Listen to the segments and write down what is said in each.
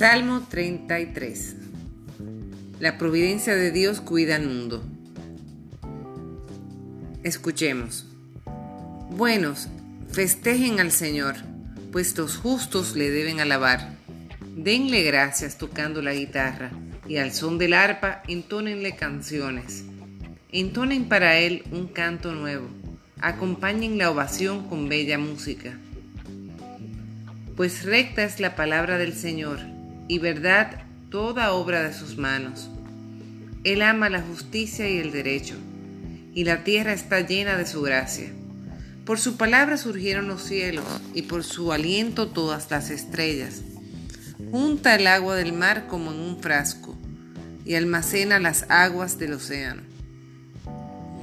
Salmo 33 La providencia de Dios cuida al mundo. Escuchemos. Buenos, festejen al Señor, pues los justos le deben alabar. Denle gracias tocando la guitarra y al son del arpa entónenle canciones. Entonen para él un canto nuevo. Acompañen la ovación con bella música. Pues recta es la palabra del Señor y verdad toda obra de sus manos. Él ama la justicia y el derecho, y la tierra está llena de su gracia. Por su palabra surgieron los cielos, y por su aliento todas las estrellas. Junta el agua del mar como en un frasco, y almacena las aguas del océano.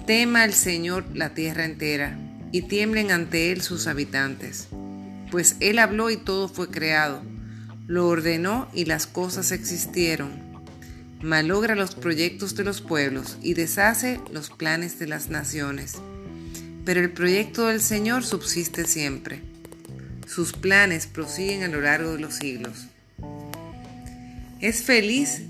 Tema el Señor la tierra entera, y tiemblen ante Él sus habitantes, pues Él habló y todo fue creado lo ordenó y las cosas existieron. Malogra los proyectos de los pueblos y deshace los planes de las naciones. Pero el proyecto del Señor subsiste siempre. Sus planes prosiguen a lo largo de los siglos. Es feliz